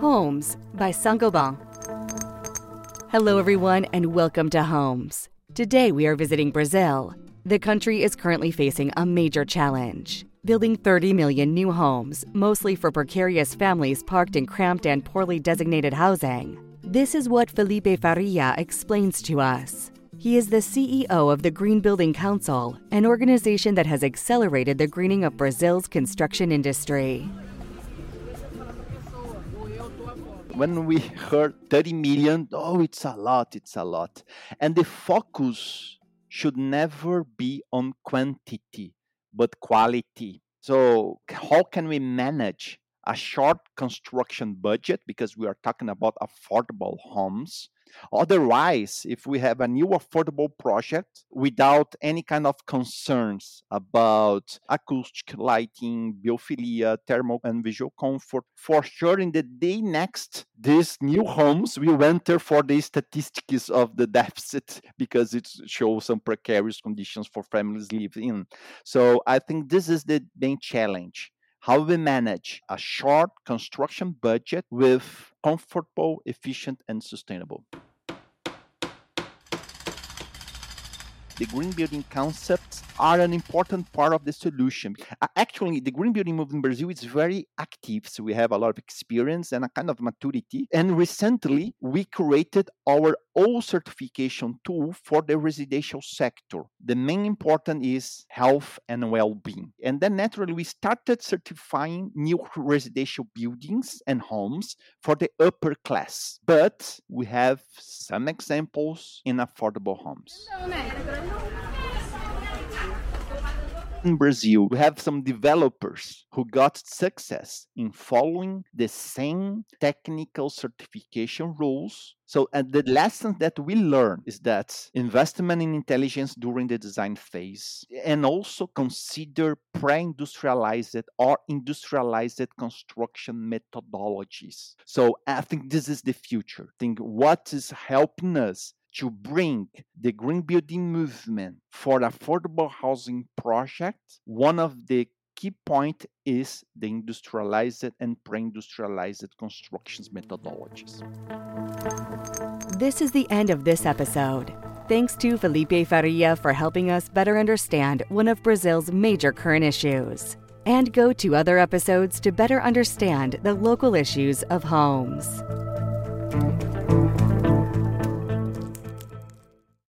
Homes by Saint-Gobain. Hello, everyone, and welcome to Homes. Today we are visiting Brazil. The country is currently facing a major challenge building 30 million new homes, mostly for precarious families parked in cramped and poorly designated housing. This is what Felipe Faria explains to us. He is the CEO of the Green Building Council, an organization that has accelerated the greening of Brazil's construction industry. When we heard 30 million, oh, it's a lot, it's a lot. And the focus should never be on quantity, but quality. So, how can we manage a short construction budget because we are talking about affordable homes Otherwise, if we have a new affordable project without any kind of concerns about acoustic lighting, biophilia, thermal and visual comfort, for sure in the day next, these new homes will enter for the statistics of the deficit because it shows some precarious conditions for families live in. So I think this is the main challenge how we manage a short construction budget with comfortable, efficient, and sustainable. the green building concepts are an important part of the solution. Actually, the green building movement in Brazil is very active, so we have a lot of experience and a kind of maturity. And recently, we created our own certification tool for the residential sector. The main important is health and well-being. And then naturally, we started certifying new residential buildings and homes for the upper class. But we have some examples in affordable homes in Brazil, we have some developers who got success in following the same technical certification rules. So, and the lesson that we learn is that investment in intelligence during the design phase and also consider pre industrialized or industrialized construction methodologies. So, I think this is the future. I think what is helping us to bring the green building movement for affordable housing projects, one of the key point is the industrialized and pre-industrialized constructions methodologies. This is the end of this episode. Thanks to Felipe Faria for helping us better understand one of Brazil's major current issues. And go to other episodes to better understand the local issues of homes.